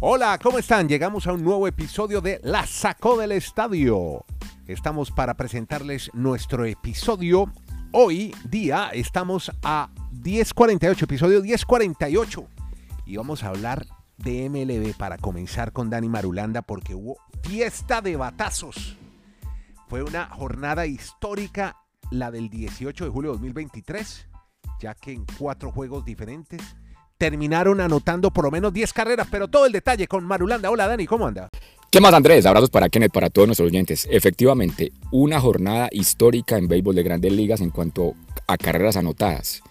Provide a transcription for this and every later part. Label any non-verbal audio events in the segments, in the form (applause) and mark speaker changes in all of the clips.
Speaker 1: Hola, ¿cómo están? Llegamos a un nuevo episodio de La Sacó del Estadio. Estamos para presentarles nuestro episodio. Hoy día estamos a 10.48, episodio 10.48. Y vamos a hablar de MLB para comenzar con Dani Marulanda porque hubo fiesta de batazos. Fue una jornada histórica, la del 18 de julio de 2023, ya que en cuatro juegos diferentes terminaron anotando por lo menos 10 carreras, pero todo el detalle con Marulanda. Hola Dani, ¿cómo anda?
Speaker 2: ¿Qué más Andrés? Abrazos para Kenneth, para todos nuestros oyentes. Efectivamente, una jornada histórica en béisbol de grandes ligas en cuanto a carreras anotadas.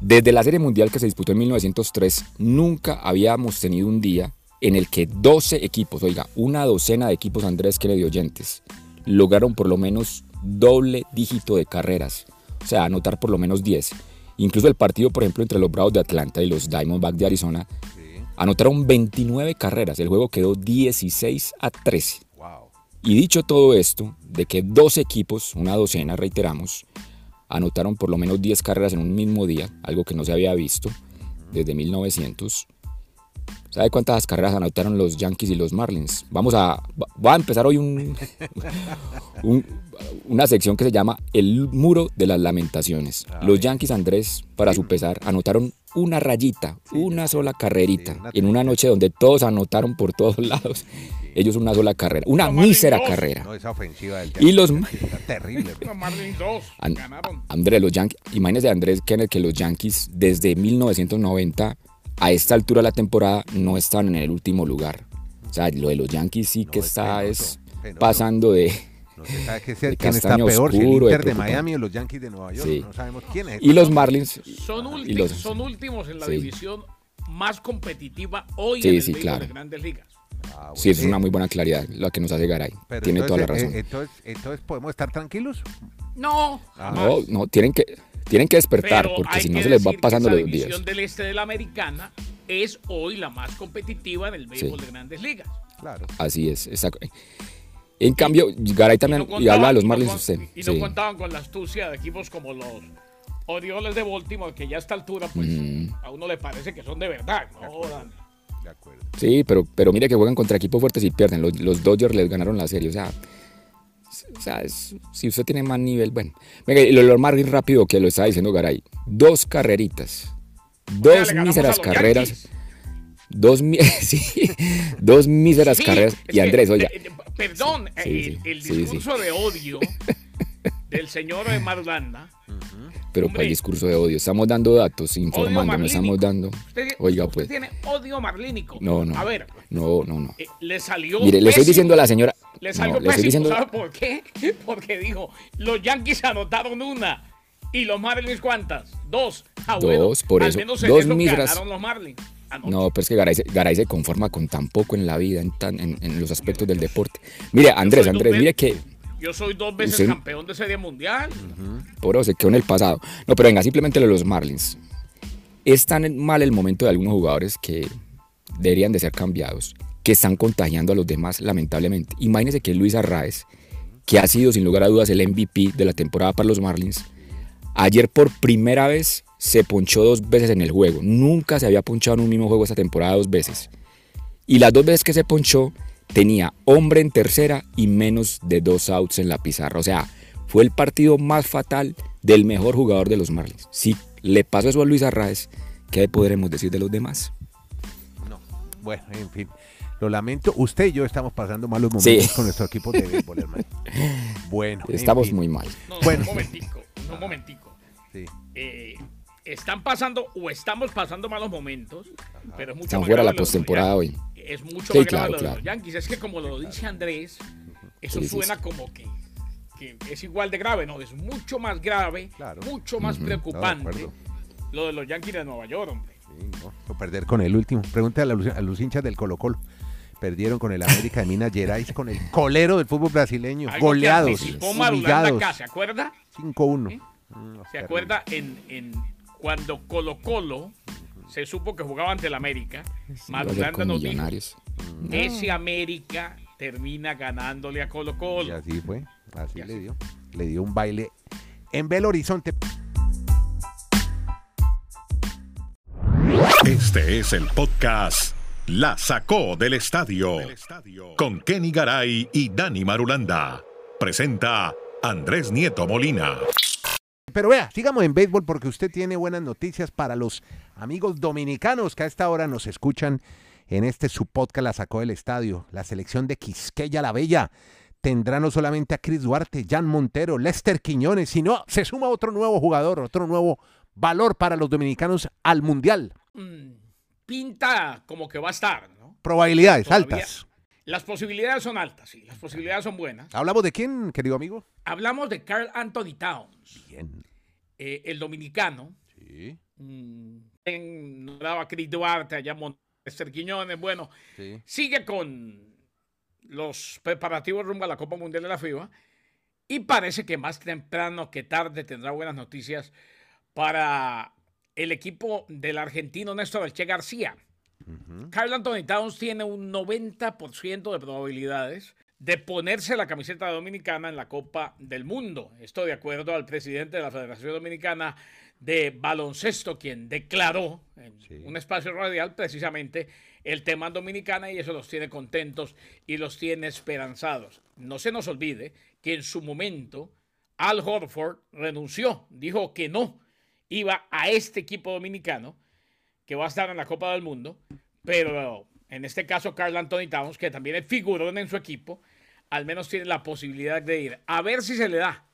Speaker 2: Desde la Serie Mundial que se disputó en 1903, nunca habíamos tenido un día en el que 12 equipos, oiga, una docena de equipos Andrés que le dio oyentes, lograron por lo menos doble dígito de carreras, o sea, anotar por lo menos 10. Incluso el partido, por ejemplo, entre los Bravos de Atlanta y los Diamondbacks de Arizona, anotaron 29 carreras. El juego quedó 16 a 13. Y dicho todo esto, de que dos equipos, una docena, reiteramos, anotaron por lo menos 10 carreras en un mismo día, algo que no se había visto desde 1900. ¿Sabe cuántas carreras anotaron los Yankees y los Marlins? Vamos a, va a empezar hoy (laughs) un, una sección que se llama El Muro de las Lamentaciones. Los Yankees, Andrés, para su pesar, anotaron una rayita, una sola carrerita, en una noche donde todos anotaron por todos (laughs) lados. Ellos una sola carrera, una mísera carrera.
Speaker 1: No, esa ofensiva del
Speaker 2: Y los
Speaker 1: terrible. (laughs)
Speaker 2: Andrés, los Yankees, imagínese Andrés Kenneth que los Yankees desde 1990 a esta altura de la temporada no están en el último lugar. O sea, lo de los Yankees sí que está es pasando de,
Speaker 1: no se sabe quién está peor, si el Inter de, Miami o los Yankees de Nueva York. Sí. No sabemos quién es.
Speaker 2: Y los Marlins.
Speaker 3: Son,
Speaker 2: y los,
Speaker 3: son últimos en la sí. división más competitiva hoy en el
Speaker 2: sí, claro.
Speaker 3: de grandes ligas.
Speaker 2: Ah, bueno, sí, es una muy buena claridad la que nos hace Garay.
Speaker 1: Pero
Speaker 2: Tiene
Speaker 1: entonces,
Speaker 2: toda la razón.
Speaker 1: Eh, entonces, entonces, ¿podemos estar tranquilos?
Speaker 3: No.
Speaker 2: Ah, no, no, tienen que, tienen que despertar
Speaker 3: Pero
Speaker 2: porque si no se les va pasando los días.
Speaker 3: división del este de la americana es hoy la más competitiva del béisbol
Speaker 2: Sí.
Speaker 3: de grandes ligas.
Speaker 1: Claro.
Speaker 2: Así es, exacto. En cambio, Garay también,
Speaker 3: no
Speaker 2: y habla de los
Speaker 3: y no
Speaker 2: Marlins usted.
Speaker 3: Y no
Speaker 2: sí.
Speaker 3: contaban con la astucia de equipos como los Orioles de Baltimore, que ya a esta altura, pues,
Speaker 2: Mm.
Speaker 3: a uno le parece que son de verdad. No, Dani.
Speaker 1: De acuerdo.
Speaker 2: Sí, pero, pero mire que juegan contra equipos fuertes y pierden. Los, los Dodgers les ganaron la serie. O sea, o sea es- si usted tiene más nivel, bueno. Venga, y lo de los Marlins rápido que lo estaba diciendo Garay. Dos carreritas. Dos míseras carreras.
Speaker 3: Yankees.
Speaker 2: Dos, (laughs) sí, dos míseras
Speaker 3: Sí,
Speaker 2: carreras. Y Andrés,
Speaker 3: eh, perdón,
Speaker 2: Sí,
Speaker 3: el discurso de odio (laughs) del señor de Marulanda.
Speaker 2: Pero para el discurso de odio. Estamos dando datos, informando, no estamos dando.
Speaker 3: Usted,
Speaker 2: Oiga,
Speaker 3: usted
Speaker 2: pues.
Speaker 3: tiene odio marlínico.
Speaker 2: No, no.
Speaker 3: A ver,
Speaker 2: No, no, no.
Speaker 3: eh, le salió.
Speaker 2: Mire, le estoy diciendo a la señora.
Speaker 3: Le
Speaker 2: no,
Speaker 3: salió
Speaker 2: le estoy
Speaker 3: pésimo. ¿Sabe por qué? (laughs) Porque dijo: los Yankees anotaron una. ¿Y los Marlins cuántas? Dos. Ah, bueno,
Speaker 2: Dos, por
Speaker 3: al
Speaker 2: eso.
Speaker 3: menos en
Speaker 2: Dos
Speaker 3: eso ganaron los Marlins. Anoche.
Speaker 2: No, pero es que Garay, se- Garay se conforma con tan poco en la vida, en, tan- en, en los aspectos del deporte. Mire, Andrés, Andrés, mire que
Speaker 3: Yo soy dos veces campeón de Serie Mundial.
Speaker 2: por eso se quedó en el pasado. No, pero venga, simplemente lo de los Marlins. Es tan mal el momento de algunos jugadores que deberían de ser cambiados, que están contagiando a los demás, lamentablemente. Imagínense que Luis Arraez, que ha sido sin lugar a dudas el MVP de la temporada para los Marlins, ayer por primera vez se ponchó dos veces en el juego. Nunca se había ponchado en un mismo juego esta temporada dos veces. Y las dos veces que se ponchó, tenía hombre en tercera y menos de dos outs en la pizarra. O sea, fue el partido más fatal del mejor jugador de los Marlins. Si le pasó eso a Luis Arraez, ¿qué podremos decir de los demás?
Speaker 1: No. Bueno, en fin. Lo lamento. Usted y yo estamos pasando malos momentos
Speaker 2: Sí.
Speaker 1: con nuestro equipo de béisbol, hermano. (laughs) Bueno. en
Speaker 2: Estamos
Speaker 1: fin.
Speaker 2: muy mal.
Speaker 3: No,
Speaker 1: Bueno.
Speaker 3: un momentico, un momentico.
Speaker 1: Sí.
Speaker 3: Eh, están pasando o estamos pasando malos momentos, pero es mucho
Speaker 2: Están
Speaker 3: más
Speaker 2: fuera
Speaker 3: grave
Speaker 2: la postemporada hoy.
Speaker 3: Es mucho
Speaker 2: Sí,
Speaker 3: más grave
Speaker 2: claro,
Speaker 3: lo de
Speaker 2: claro.
Speaker 3: los Yankees. Es que como lo dice Andrés, eso
Speaker 2: Sí,
Speaker 3: suena
Speaker 2: sí.
Speaker 3: como que, que es igual de grave, no, es mucho más grave,
Speaker 1: Claro.
Speaker 3: mucho más preocupante lo de los Yankees de Nueva York, hombre.
Speaker 1: Sí, no, o perder con el último. Pregúntale a los, a los hinchas del Colo Colo. Perdieron con el América de Minas Gerais, con el colero del fútbol brasileño.
Speaker 3: Algo
Speaker 1: goleados, humillados.
Speaker 3: acá, ¿se acuerda?
Speaker 1: 5-1.
Speaker 3: ¿Sí?
Speaker 1: Mm,
Speaker 3: ¿Se
Speaker 1: terrible.
Speaker 3: acuerda en, en cuando Colo Colo se supo que jugaba ante el América?
Speaker 2: Iba a ser
Speaker 3: Marulanda
Speaker 2: con
Speaker 3: nos dijo,
Speaker 2: millonarios.
Speaker 3: ese América termina ganándole a Colo
Speaker 1: Y
Speaker 3: Colo.
Speaker 1: así fue. Así
Speaker 3: Y
Speaker 1: le
Speaker 3: así.
Speaker 1: dio. Le dio un baile en Belo Horizonte.
Speaker 4: Este es el podcast La sacó del estadio. Con Kenny Garay y Dani Marulanda. Presenta Andrés Nieto Molina.
Speaker 1: Pero vea, sigamos en béisbol porque usted tiene buenas noticias para los amigos dominicanos que a esta hora nos escuchan en este su podcast La sacó del estadio. La selección de Quisqueya la Bella tendrá no solamente a Chris Duarte, Jan Montero, Lester Quiñones, sino se suma otro nuevo jugador, otro nuevo valor para los dominicanos al Mundial.
Speaker 3: Mm, pinta como que va a estar, ¿no?
Speaker 1: Probabilidades
Speaker 3: Todavía.
Speaker 1: altas.
Speaker 3: Las posibilidades son altas, sí, las posibilidades son buenas.
Speaker 1: ¿Hablamos de quién, querido amigo?
Speaker 3: Hablamos de Carl Anthony Towns,
Speaker 1: Bien.
Speaker 3: eh, el dominicano.
Speaker 1: Sí,
Speaker 3: Mm, en- daba Chris Duarte, allá Montes Quiñones, bueno,
Speaker 1: sí.
Speaker 3: sigue con los preparativos rumbo a la Copa Mundial de la FIBA y parece que más temprano que tarde tendrá buenas noticias para el equipo del argentino Néstor Elche García. Carl Anthony Towns tiene un 90% de probabilidades de ponerse la camiseta dominicana en la Copa del Mundo. Esto de acuerdo al presidente de la Federación Dominicana de Baloncesto, quien declaró en
Speaker 1: Sí.
Speaker 3: un espacio radial precisamente el tema dominicana y eso los tiene contentos y los tiene esperanzados. No se nos olvide que en su momento Al Horford renunció, dijo que no iba a este equipo dominicano que va a estar en la Copa del Mundo, pero en este caso Carl Anthony Towns, que también es figurón en su equipo, al menos tiene la posibilidad de ir. A ver si se le da.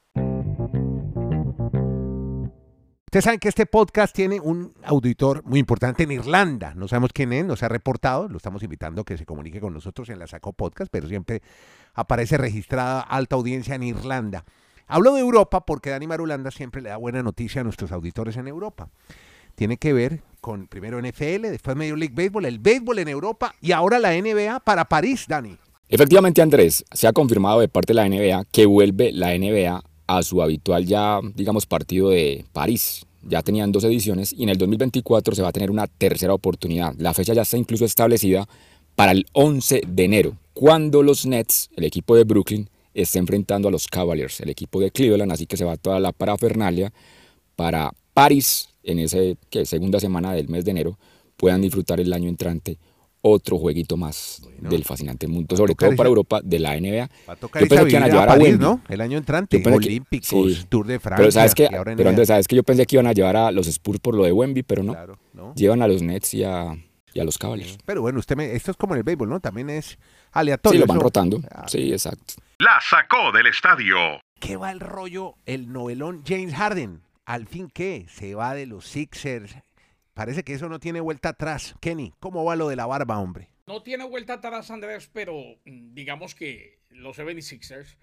Speaker 1: Ustedes saben que este podcast tiene un auditor muy importante en Irlanda. No sabemos quién es, nos ha reportado. Lo estamos invitando a que se comunique con nosotros en la Sacó Podcast, pero siempre aparece registrada alta audiencia en Irlanda. Hablo de Europa porque Dani Marulanda siempre le da buena noticia a nuestros auditores en Europa. Tiene que ver con primero NFL, después Major League Baseball, el béisbol en Europa y ahora la NBA para París, Dani.
Speaker 2: Efectivamente, Andrés, se ha confirmado de parte de la NBA que vuelve la NBA a su habitual ya, digamos, partido de París. Ya tenían dos ediciones y en el 2024 se va a tener una tercera oportunidad. La fecha ya está incluso establecida para el 11 de enero, cuando los Nets, el equipo de Brooklyn, esté enfrentando a los Cavaliers, el equipo de Cleveland, así que se va toda la parafernalia para París en esa segunda semana del mes de enero puedan disfrutar el año entrante otro jueguito más del fascinante mundo, sobre todo para Europa de la NBA.
Speaker 1: Va a tocar
Speaker 2: Yo pensé que iban a llevar a
Speaker 1: París,
Speaker 2: Wemby.
Speaker 1: ¿no? El año entrante.
Speaker 2: Que-
Speaker 1: Olímpicos,
Speaker 2: sí.
Speaker 1: Tour de Francia.
Speaker 2: Pero sabes que, pero. Andrés, sabes que yo pensé que iban a llevar a los Spurs por lo de Wemby, pero no.
Speaker 1: Claro, ¿no?
Speaker 2: Llevan a los Nets y a, y a los Cavaliers.
Speaker 1: Pero bueno, usted me, esto es como en el béisbol, ¿no? También es aleatorio.
Speaker 2: Sí, lo van
Speaker 1: eso.
Speaker 2: rotando.
Speaker 1: Ah,
Speaker 2: Sí, exacto.
Speaker 4: La sacó del estadio.
Speaker 1: ¿Qué va el rollo? El novelón James Harden. ¿Al fin qué? Se va de los Sixers. Parece que eso no tiene vuelta atrás. Kenny, ¿cómo va lo de la barba, hombre?
Speaker 3: No tiene vuelta atrás, Andrés, pero mm, digamos que los 76ers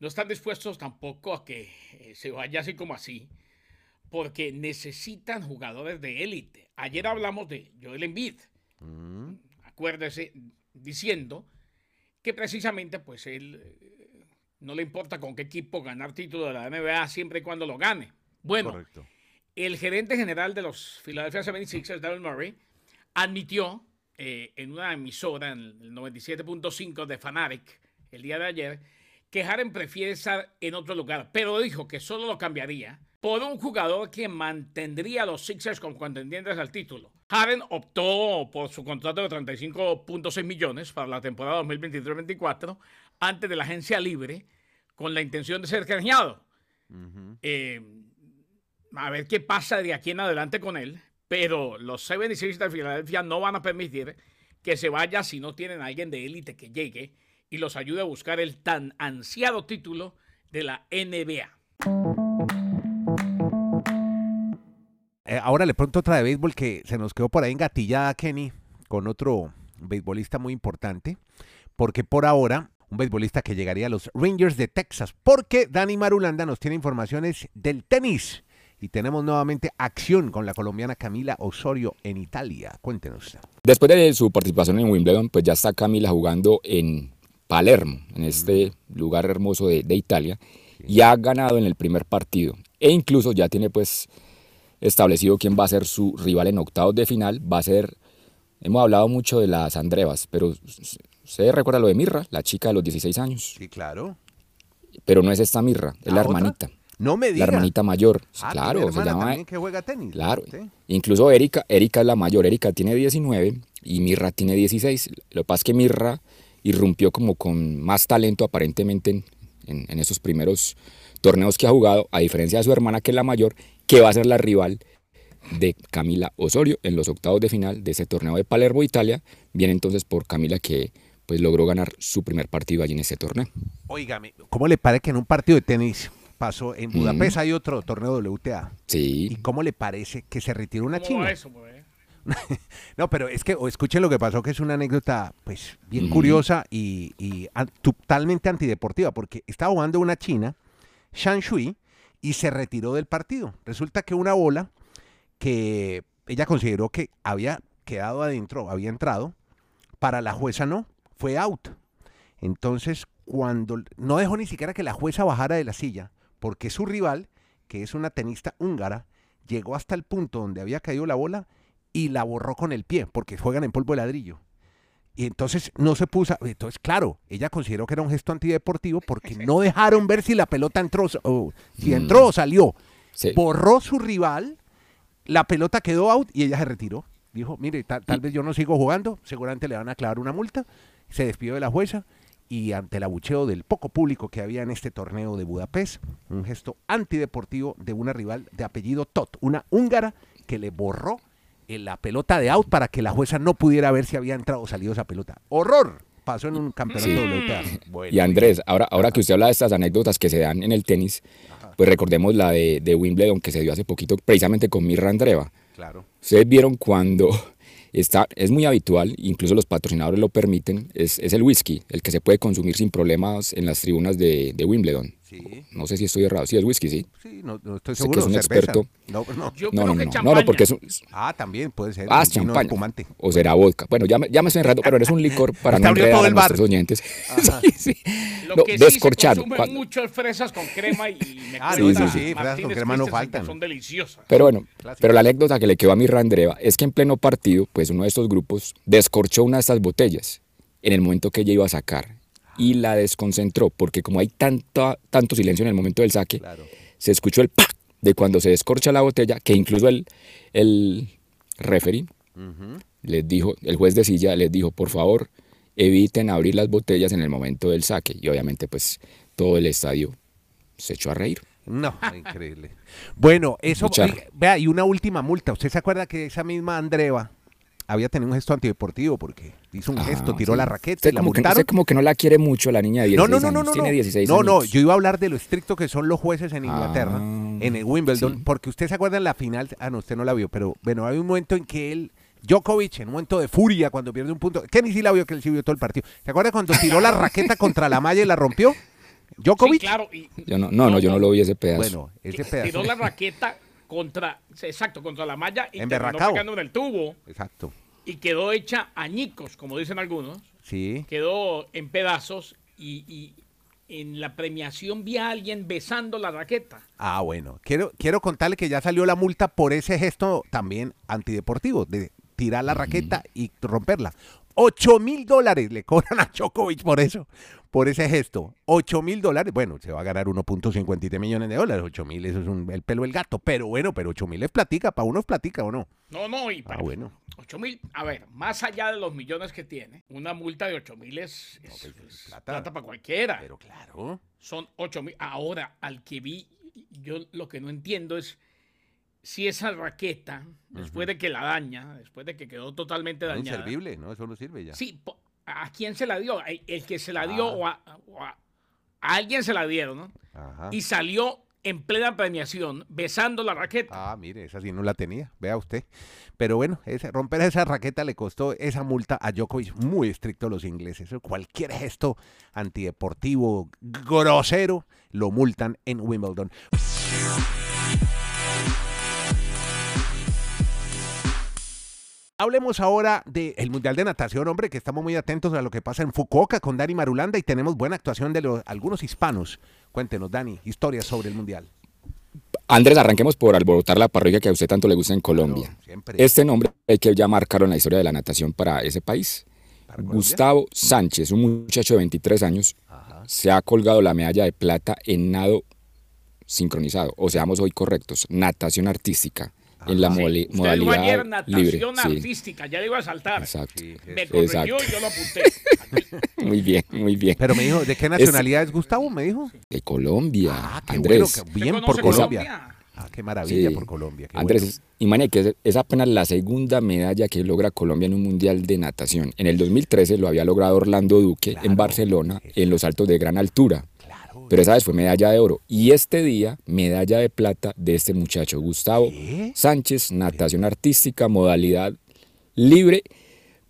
Speaker 3: no están dispuestos tampoco a que eh, se vaya así como así, porque necesitan jugadores de élite. Ayer hablamos de Joel Embiid,
Speaker 1: Mm,
Speaker 3: acuérdese, diciendo que precisamente pues él eh, no le importa con qué equipo ganar título de la NBA siempre y cuando lo gane. Bueno,
Speaker 1: correcto.
Speaker 3: el gerente general de los Philadelphia 76ers, Daryl Murray, admitió eh, en una emisora, en el 97.5 de Fanatic, el día de ayer, que Harden prefiere estar en otro lugar, pero dijo que solo lo cambiaría por un jugador que mantendría a los Sixers como contendientes al título. Harden optó por su contrato de 35.6 millones para la temporada 2023-24 antes de la agencia libre con la intención de ser canjeado. Eh, a ver qué pasa de aquí en adelante con él, pero los 76 de Filadelfia no van a permitir que se vaya si no tienen a alguien de élite que llegue y los ayude a buscar el tan ansiado título de la NBA.
Speaker 1: Eh, ahora le pronto otra de béisbol que se nos quedó por ahí engatillada, Kenny, con otro beisbolista muy importante. Porque por ahora, un beisbolista que llegaría a los Rangers de Texas. Porque Dani Marulanda nos tiene informaciones del tenis. Y tenemos nuevamente acción con la colombiana Camila Osorio en Italia. Cuéntenos.
Speaker 2: Después de su participación en Wimbledon, pues ya está Camila jugando en Palermo, en este lugar hermoso de, de Italia, y ha ganado en el primer partido. E incluso ya tiene pues establecido quién va a ser su rival en octavos de final. Va a ser, hemos hablado mucho de las Andrevas, pero ¿se recuerda lo de Mirra, la chica de los 16 años?
Speaker 1: Sí, claro.
Speaker 2: Pero no es esta Mirra, es
Speaker 1: ¿Ah,
Speaker 2: la hermanita.
Speaker 1: No me
Speaker 2: La
Speaker 1: diga.
Speaker 2: hermanita mayor,
Speaker 1: Ah,
Speaker 2: claro, se llama
Speaker 1: que juega tenis.
Speaker 2: Claro.
Speaker 1: Sí.
Speaker 2: Incluso Erika, Erika es la mayor, Erika tiene 19 y Mirra tiene 16. Lo que pasa es que Mirra irrumpió como con más talento aparentemente en, en, en esos primeros torneos que ha jugado, a diferencia de su hermana que es la mayor, que va a ser la rival de Camila Osorio en los octavos de final de ese torneo de Palermo, Italia. Viene entonces por Camila que pues logró ganar su primer partido allí en ese torneo.
Speaker 1: Óigame, ¿cómo le parece que en un partido de tenis pasó en Budapest hay otro torneo WTA?
Speaker 2: Sí.
Speaker 1: ¿Y cómo le parece que se retiró una
Speaker 3: ¿Cómo va
Speaker 1: china?
Speaker 3: eso? (laughs)
Speaker 1: No, pero es que o escuchen lo que pasó, que es una anécdota pues bien curiosa y, y an- totalmente antideportiva, porque estaba jugando una china, Shan Shui, y se retiró del partido. Resulta que una bola que ella consideró que había quedado adentro, había entrado, para la jueza no, fue out. Entonces, cuando no dejó ni siquiera que la jueza bajara de la silla, porque su rival, que es una tenista húngara, llegó hasta el punto donde había caído la bola y la borró con el pie, porque juegan en polvo de ladrillo. Y entonces no se puso, entonces claro, ella consideró que era un gesto antideportivo porque no dejaron ver si la pelota entró, o si entró o salió.
Speaker 2: Sí.
Speaker 1: Borró su rival, la pelota quedó out y ella se retiró. Dijo, mire, ta- tal vez yo no sigo jugando, seguramente le van a clavar una multa. Se despidió de la jueza y ante el abucheo del poco público que había en este torneo de Budapest, un gesto antideportivo de una rival de apellido Tot, una húngara que le borró eh, la pelota de out para que la jueza no pudiera ver si había entrado o salido esa pelota. ¡Horror! Pasó en un campeonato
Speaker 2: Sí.
Speaker 1: WTA. Bueno,
Speaker 2: Y Andrés, ahora, ahora que usted habla de estas anécdotas que se dan en el tenis, pues recordemos la de, de Wimbledon que se dio hace poquito precisamente con Mirra Andreva.
Speaker 1: Claro.
Speaker 2: Ustedes vieron cuando está, es muy habitual, incluso los patrocinadores lo permiten, es, es el whisky, el que se puede consumir sin problemas en las tribunas de, de Wimbledon.
Speaker 1: Sí,
Speaker 2: No sé si estoy errado, sí es whisky, sí.
Speaker 1: sí, no, no estoy
Speaker 2: Sé
Speaker 1: seguro.
Speaker 2: que es un
Speaker 1: cerveza.
Speaker 2: experto.
Speaker 1: No, no.
Speaker 3: Yo
Speaker 2: No,
Speaker 3: creo
Speaker 2: no, no,
Speaker 3: que
Speaker 2: no, no,
Speaker 3: champaña.
Speaker 2: no, porque es un,
Speaker 1: Ah, también puede ser.
Speaker 2: ah, champaña.
Speaker 1: espumante.
Speaker 2: O será vodka. Bueno, ya, me- ya me estoy enredando, pero es un licor para no enredar a nuestros oyentes.
Speaker 1: Ajá. (laughs)
Speaker 2: Sí, sí.
Speaker 3: Lo
Speaker 2: No,
Speaker 3: que sí
Speaker 2: descorchado.
Speaker 3: se consumen mucho fresas con crema y (laughs) me
Speaker 1: Ah,
Speaker 2: sí, sí,
Speaker 1: fresas con crema no faltan.
Speaker 3: Son deliciosas.
Speaker 2: Pero bueno,
Speaker 1: Clásico.
Speaker 2: pero la anécdota que le quedó a Mirra Andreva es que en pleno partido, pues uno de estos grupos descorchó una de estas botellas en el momento que ella iba a sacar y la desconcentró, porque como hay tanta, tanto silencio en el momento del saque,
Speaker 1: Claro.
Speaker 2: se escuchó el ¡pac! de cuando se descorcha la botella, que incluso el, el referee les dijo, el juez de silla les dijo, por favor, eviten abrir las botellas en el momento del saque. Y obviamente, pues todo el estadio se echó a reír.
Speaker 1: No, increíble. Bueno, eso,
Speaker 2: Mucha-
Speaker 1: vea, y una última multa. ¿Usted se acuerda que esa misma Andreva había tenido un gesto antideportivo porque hizo un
Speaker 2: Ah,
Speaker 1: gesto, tiró
Speaker 2: sí.
Speaker 1: la raqueta
Speaker 2: Usted
Speaker 1: y la
Speaker 2: como que,
Speaker 1: multaron?
Speaker 2: usted como que no la quiere mucho la niña de
Speaker 1: No,
Speaker 2: 16
Speaker 1: no, no, no,
Speaker 2: años.
Speaker 1: no.
Speaker 2: Tiene
Speaker 1: no.
Speaker 2: 16
Speaker 1: no, no,
Speaker 2: años.
Speaker 1: yo iba a hablar de lo estricto que son los jueces en Inglaterra,
Speaker 2: Ah,
Speaker 1: en el Wimbledon,
Speaker 2: sí.
Speaker 1: porque usted se acuerda en la final, ah, no, usted no la vio, pero bueno, hay un momento en que él, Djokovic, en un momento de furia, cuando pierde un punto, Kenny sí la vio, que él sí vio todo el partido. ¿Se acuerda cuando tiró la raqueta contra la malla y la rompió? Djokovic.
Speaker 3: Sí, claro. Y,
Speaker 2: Yo no, no, no, yo no lo vi ese pedazo.
Speaker 1: Bueno, ese pedazo.
Speaker 3: tiró la raqueta contra, exacto, contra la malla y terminó
Speaker 1: Emberracao.
Speaker 3: pegando en el tubo
Speaker 1: Exacto.
Speaker 3: y quedó hecha añicos, como dicen algunos.
Speaker 1: Sí.
Speaker 3: Quedó en pedazos y, y en la premiación vi a alguien besando la raqueta.
Speaker 1: Ah, bueno. Quiero, quiero contarle que ya salió la multa por ese gesto también antideportivo, de tirar la raqueta y romperla. 8 mil dólares le cobran a Djokovic por eso, por ese gesto. 8 mil dólares, bueno, se va a ganar 1.53 millones de dólares. 8 mil, eso es un- el pelo del gato. Pero bueno, pero 8 mil es platica, para uno es platica o no.
Speaker 3: No, no, y
Speaker 1: Ah,
Speaker 3: pero
Speaker 1: bueno.
Speaker 3: 8 mil, a ver, más allá de los millones que tiene, una multa de 8 mil es, es-
Speaker 1: pues, es
Speaker 3: es
Speaker 1: plata.
Speaker 3: plata. para cualquiera.
Speaker 1: Pero claro.
Speaker 3: Son 8 mil. Ahora, al que vi, yo lo que no entiendo es si esa raqueta, después de que la daña, después de que quedó totalmente
Speaker 1: Es
Speaker 3: dañada.
Speaker 1: inservible, ¿no? Eso no sirve ya.
Speaker 3: Sí, ¿a quién se la dio? El, que se la dio
Speaker 1: Ah.
Speaker 3: o, a, o a- a alguien se la dieron, ¿no?
Speaker 1: Ajá.
Speaker 3: Y salió en plena premiación besando la raqueta.
Speaker 1: Ah, mire, esa sí no la tenía, vea usted. Pero bueno, ese- romper esa raqueta le costó esa multa a Djokovic, muy estricto los ingleses. Cualquier gesto antideportivo, grosero, lo multan en Wimbledon. Hablemos ahora del Mundial de Natación, hombre, que estamos muy atentos a lo que pasa en Fukuoka con Dani Marulanda y tenemos buena actuación de los, algunos hispanos. Cuéntenos, Dani, historias sobre el Mundial.
Speaker 2: Andrés, arranquemos por alborotar la parroquia que a usted tanto le gusta en Colombia. Este nombre hay que ya marcarlo en la historia de la natación para ese país. Gustavo Sánchez, un muchacho de 23 años,
Speaker 1: Ajá.
Speaker 2: se ha colgado la medalla de plata en nado sincronizado, o seamos hoy correctos, natación artística en la
Speaker 3: Sí.
Speaker 2: moli- modalidad libre.
Speaker 3: natación
Speaker 2: sí.
Speaker 3: artística, ya le iba a saltar.
Speaker 2: Exacto.
Speaker 1: Sí,
Speaker 3: Me corrigió
Speaker 2: Exacto.
Speaker 3: y yo lo apunté. (laughs)
Speaker 2: Muy bien, muy bien.
Speaker 1: Pero me dijo, ¿de qué nacionalidad es Gustavo? Me dijo.
Speaker 2: De Colombia,
Speaker 1: Ah, qué
Speaker 2: Andrés.
Speaker 1: bueno, que- bien
Speaker 3: ¿Usted
Speaker 1: por
Speaker 3: conoce
Speaker 1: Colombia. Ah, qué maravilla
Speaker 2: Sí.
Speaker 1: por Colombia. qué
Speaker 2: Andrés,
Speaker 1: bueno.
Speaker 2: es- imagínate que es, es apenas la segunda medalla que logra Colombia en un mundial de natación. En el 2013 lo había logrado Orlando Duque
Speaker 1: Claro.
Speaker 2: en Barcelona en los saltos de gran altura. Pero esa vez fue medalla de oro. Y este día, medalla de plata de este muchacho, Gustavo. Sánchez, natación artística, modalidad libre.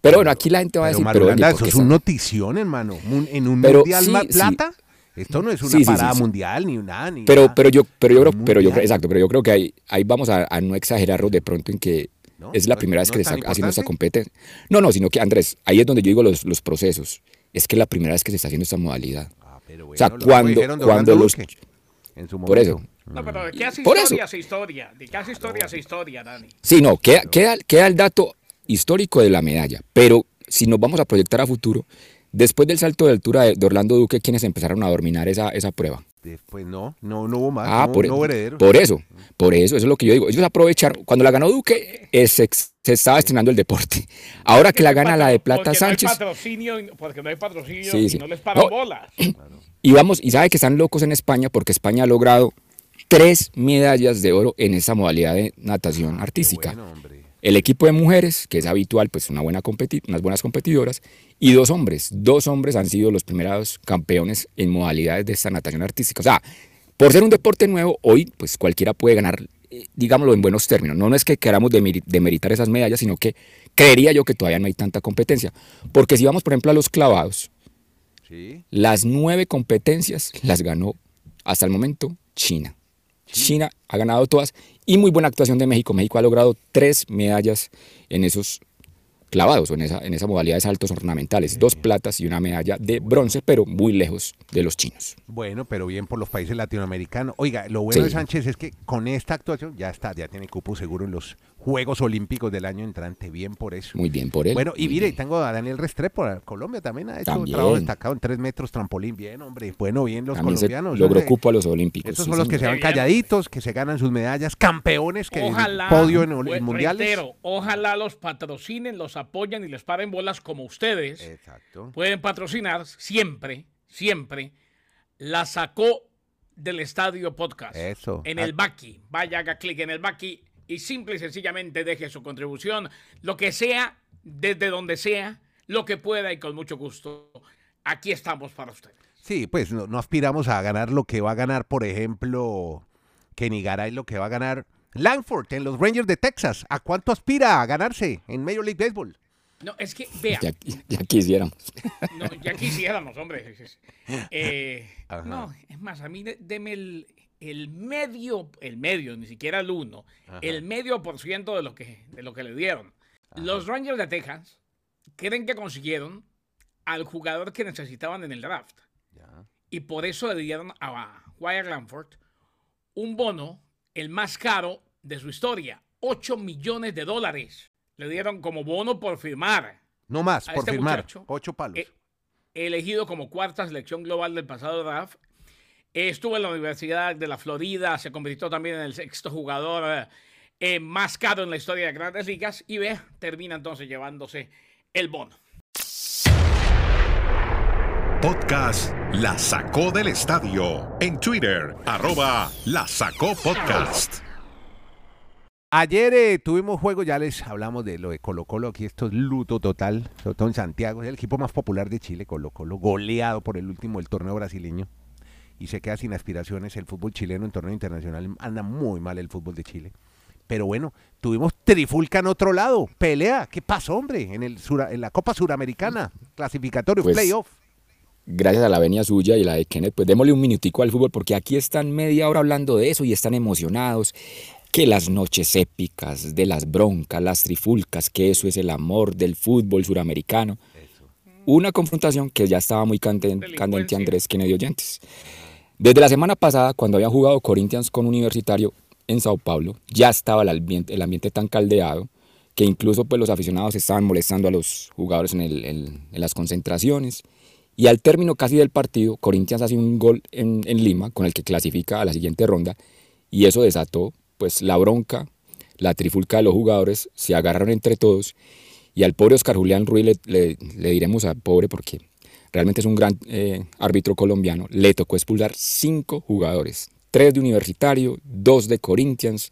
Speaker 2: Pero bueno, aquí la gente va a
Speaker 1: Pero
Speaker 2: decir, pero ¿por
Speaker 1: eso es un
Speaker 2: está-
Speaker 1: notición, hermano. En un
Speaker 2: Pero
Speaker 1: mundial
Speaker 2: sí,
Speaker 1: plata. Esto no es una
Speaker 2: Sí,
Speaker 1: parada mundial ni nada. Ni
Speaker 2: Pero,
Speaker 1: nada.
Speaker 2: pero yo, pero yo creo, pero yo exacto, pero yo creo que ahí, ahí vamos a, a no exagerarlo de pronto en que
Speaker 1: ¿No?
Speaker 2: es la
Speaker 1: ¿No-
Speaker 2: primera vez que se está haciendo esta competencia. No, no, sino que Andrés, ahí es donde yo digo los, los procesos. Es que es la primera vez que se está haciendo esta modalidad.
Speaker 1: Pero
Speaker 2: sea,
Speaker 1: bueno, lo
Speaker 2: cuando-
Speaker 1: dijeron de
Speaker 2: cuando
Speaker 1: Orlando
Speaker 2: los-
Speaker 1: Duque en su
Speaker 2: Por eso.
Speaker 1: momento.
Speaker 3: No, pero de qué hace
Speaker 2: Por
Speaker 3: historia
Speaker 2: eso.
Speaker 3: historia. De qué hace historia hace historia, Dani.
Speaker 2: Sí, no, queda, queda, queda el dato histórico de la medalla. Pero si nos vamos a proyectar a futuro, después del salto de altura de, de Orlando Duque, ¿quiénes empezaron a dominar esa, esa prueba?
Speaker 1: Después no, no, no hubo más.
Speaker 2: Ah,
Speaker 1: no,
Speaker 2: por,
Speaker 1: no hubo herederos.
Speaker 2: por eso, por eso, eso es lo que yo digo. Ellos aprovecharon, cuando la ganó Duque, eh, se, se estaba estrenando el deporte. Ahora que la gana la de Plata
Speaker 3: Porque
Speaker 2: Sánchez,
Speaker 3: No hay patrocinio, y- porque no hay patrocinio
Speaker 2: Sí,
Speaker 3: y no les pagan
Speaker 2: No.
Speaker 3: bolas. (clears throat)
Speaker 2: y vamos, y sabe que están locos en España porque España ha logrado tres medallas de oro en esa modalidad de natación
Speaker 1: Qué
Speaker 2: artística.
Speaker 1: bueno, hombre.
Speaker 2: El equipo de mujeres, que es habitual, pues una buena competi- unas buenas competidoras, y dos hombres. Dos hombres han sido los primeros campeones en modalidades de esta natación artística. O sea, por ser un deporte nuevo, hoy pues cualquiera puede ganar, eh, digámoslo en buenos términos. No, no es que queramos demeri- demeritar esas medallas, sino que creería yo que todavía no hay tanta competencia. Porque si vamos, por ejemplo, a los clavados,
Speaker 1: Sí.
Speaker 2: las nueve competencias las ganó hasta el momento China. China ha ganado todas y muy buena actuación de México. México ha logrado tres medallas en esos clavados o en esa, en esa modalidad de saltos ornamentales. Dos platas y una medalla de bronce, pero muy lejos de los chinos.
Speaker 1: Bueno, pero bien por los países latinoamericanos. Oiga, lo bueno de. Sánchez es que con esta actuación ya está, ya tiene cupo seguro en los Juegos Olímpicos del año entrante. Bien por eso.
Speaker 2: Muy bien por él.
Speaker 1: Bueno, y mire,
Speaker 2: bien.
Speaker 1: tengo a Daniel Restrepo, a Colombia también ha hecho un trabajo destacado en tres metros trampolín. Bien, hombre, bueno, bien los
Speaker 2: También se
Speaker 1: colombianos.
Speaker 2: logró cupo a los Olímpicos.
Speaker 1: Estos
Speaker 2: sí,
Speaker 1: son los que se van calladitos, que se ganan sus medallas, campeones, que
Speaker 3: Ojalá,
Speaker 1: podio en,
Speaker 3: pues,
Speaker 1: mundiales.
Speaker 3: reitero, ojalá los patrocinen, los apoyen y les paren bolas como ustedes.
Speaker 1: Exacto.
Speaker 3: pueden patrocinar siempre, siempre, la sacó del estadio podcast.
Speaker 1: Eso.
Speaker 3: En
Speaker 1: Ah.
Speaker 3: el Baki. Vaya, haga clic en el Baki y simple y sencillamente deje su contribución, lo que sea, desde donde sea, lo que pueda y con mucho gusto. Aquí estamos para ustedes.
Speaker 1: Sí, pues no, no aspiramos a ganar lo que va a ganar, por ejemplo, Kenny Garay, lo que va a ganar Langford en los Rangers de Texas. ¿A cuánto aspira a ganarse en Major League Baseball?
Speaker 3: No, es que, vea,
Speaker 2: Ya, ya quisiéramos.
Speaker 3: no, ya quisiéramos, hombre. (laughs) Eh,
Speaker 1: Ajá.
Speaker 3: no, es más, a mí de- deme el, el medio, el medio, ni siquiera el uno,
Speaker 1: Ajá.
Speaker 3: el medio por ciento de lo que, de lo que le dieron. Los Rangers de Texas creen que consiguieron al jugador que necesitaban en el draft. Y por eso le dieron a Wyatt Lanford un bono, el más caro de su historia, 8 millones de dólares. Le dieron como bono por firmar.
Speaker 1: No más,
Speaker 3: A
Speaker 1: por
Speaker 3: este
Speaker 1: firmar.
Speaker 3: muchacho,
Speaker 1: Ocho palos.
Speaker 3: eh, elegido como cuarta selección global del pasado draft. Estuvo en la Universidad de la Florida, se convirtió también en el sexto jugador eh, eh, más caro en la historia de grandes ligas y ve, termina entonces llevándose el bono.
Speaker 4: Podcast La Sacó del Estadio. En Twitter, arroba La Sacó Podcast.
Speaker 1: Ayer eh, tuvimos juego, ya les hablamos de lo de Colo Colo, aquí esto es luto total, sobre todo en Santiago, es el equipo más popular de Chile, Colo Colo, goleado por el último del torneo brasileño y se queda sin aspiraciones el fútbol chileno en torneo internacional, anda muy mal el fútbol de Chile. Pero bueno, tuvimos trifulca en otro lado, pelea, ¿qué pasó hombre? En, el sura- en la Copa Suramericana, clasificatorio,
Speaker 2: Pues,
Speaker 1: playoff.
Speaker 2: gracias a la venia suya y la de Kenneth, pues démosle un minutico al fútbol porque aquí están media hora hablando de eso y están emocionados. Que las noches épicas, de las broncas, las trifulcas, que eso es el amor del fútbol suramericano. Una confrontación que ya estaba muy candente, candente Andrés Kennedy Oyentes. Desde la semana pasada, cuando había jugado Corinthians con Universitario en Sao Paulo, ya estaba el ambiente, tan caldeado que incluso pues, los aficionados estaban molestando a los jugadores en, las concentraciones. Y al término casi del partido, Corinthians hace un gol en, Lima con el que clasifica a la siguiente ronda y eso desató pues la bronca, la trifulca de los jugadores, se agarraron entre todos y al pobre Oscar Julián Ruiz le, diremos a pobre porque realmente es un gran eh, árbitro colombiano, le tocó expulsar cinco jugadores, tres de Universitario, dos de Corinthians,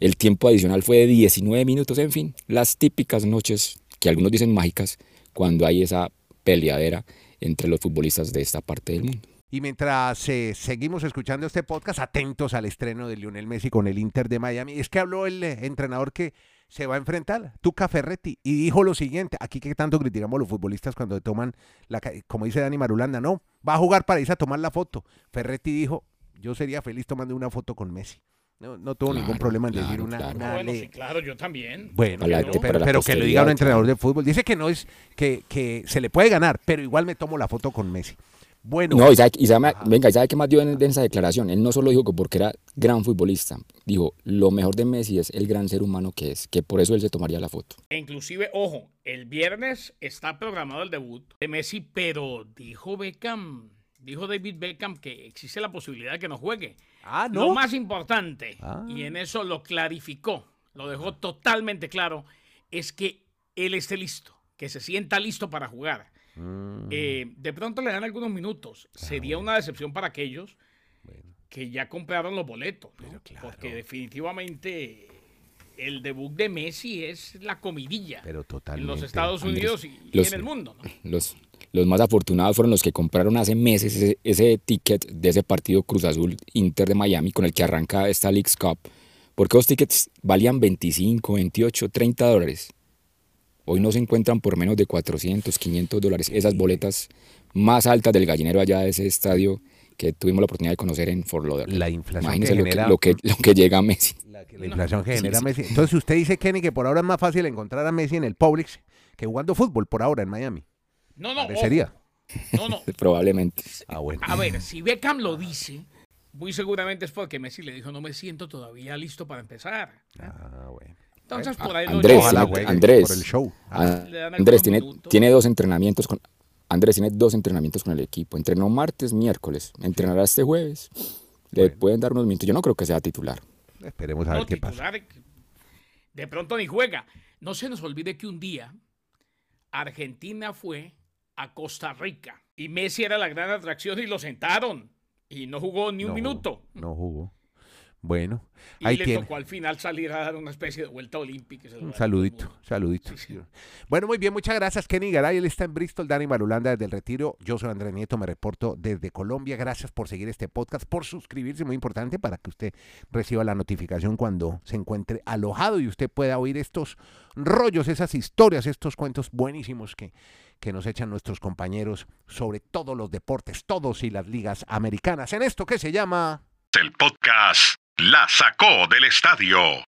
Speaker 2: el tiempo adicional fue de 19 minutos, en fin, las típicas noches que algunos dicen mágicas cuando hay esa peleadera entre los futbolistas de esta parte del mundo.
Speaker 1: Y mientras eh, seguimos escuchando este podcast, atentos al estreno de Lionel Messi con el Inter de Miami, es que habló el eh, entrenador que se va a enfrentar, Tuca Ferretti, y dijo lo siguiente, aquí que tanto criticamos a los futbolistas cuando toman, la, como dice Dani Marulanda, no, va a jugar para irse a tomar la foto. Ferretti dijo, yo sería feliz tomando una foto con Messi. No, no tuvo ningún problema en decir una,
Speaker 3: claro. bueno, sí, claro, yo también.
Speaker 1: Bueno, pero, que lo diga un entrenador de fútbol. Dice que no es, que, que se le puede ganar, pero igual me tomo la foto con Messi. Bueno.
Speaker 2: No, y sabe, venga, ¿y sabe qué más dio en, esa declaración? Él no solo dijo que porque era gran futbolista, dijo, lo mejor de Messi es el gran ser humano que es, que por eso él se tomaría la foto.
Speaker 3: E inclusive, ojo, el viernes está programado el debut de Messi, pero dijo Beckham, dijo David Beckham que existe la posibilidad de que no juegue. Ah, ¿no? Lo más importante, ah. y en eso lo clarificó, lo dejó totalmente claro, es que él esté listo, que se sienta listo para jugar Mm. Eh, de pronto le dan algunos minutos. Ah, Sería una decepción para aquellos que ya compraron los boletos. Porque definitivamente el debut de Messi es la comidilla
Speaker 1: Pero
Speaker 3: en los Estados Unidos y, en el mundo.
Speaker 2: Los, los más afortunados fueron los que compraron hace meses ese, ticket de ese partido Cruz Azul Inter de Miami con el que arranca esta League's Cup. Porque los tickets valían 25, 28, 30 dólares. Hoy no se encuentran por menos de 400, 500 dólares. Esas boletas más altas del gallinero allá de ese estadio que tuvimos la oportunidad de conocer en Fort Lauderdale.
Speaker 1: La inflación que genera,
Speaker 2: lo, que, lo, que, llega a Messi.
Speaker 1: La, inflación que genera Messi. Entonces usted dice, Kenny, que por ahora es más fácil encontrar a Messi en el Publix que jugando fútbol por ahora en Miami.
Speaker 3: No, no.
Speaker 1: Sería.
Speaker 3: No, no. (laughs)
Speaker 2: Probablemente.
Speaker 3: Ah, bueno. A ver, si Beckham lo dice, muy seguramente es porque Messi le dijo, no me siento todavía listo para empezar.
Speaker 1: Ah, bueno.
Speaker 3: Entonces, por ahí
Speaker 2: Andrés, Andrés, por el show. Andrés tiene, tiene dos entrenamientos con Andrés tiene dos entrenamientos con el equipo. Entrenó martes, miércoles. Entrenará este jueves. Le pueden dar unos minutos. Yo no creo que sea titular.
Speaker 1: Esperemos a ver qué pasa.
Speaker 3: De pronto ni juega. No se nos olvide que un día Argentina fue a Costa Rica y Messi era la gran atracción y lo sentaron y no jugó ni un minuto.
Speaker 1: No jugó. Bueno,
Speaker 3: y ahí le tocó al final salir a dar una especie de vuelta olímpica.
Speaker 1: Un saludito, saludito. Bueno, muy bien, muchas gracias Kenny Garay. Él está en Bristol, Dani Marulanda desde el Retiro. Yo soy Andrés Nieto, me reporto desde Colombia. Gracias por seguir este podcast, por suscribirse, muy importante para que usted reciba la notificación cuando se encuentre alojado y usted pueda oír estos rollos, esas historias, estos cuentos buenísimos que, que nos echan nuestros compañeros sobre todos los deportes, todos y las ligas americanas. En esto que se llama...
Speaker 4: El podcast la sacó del estadio.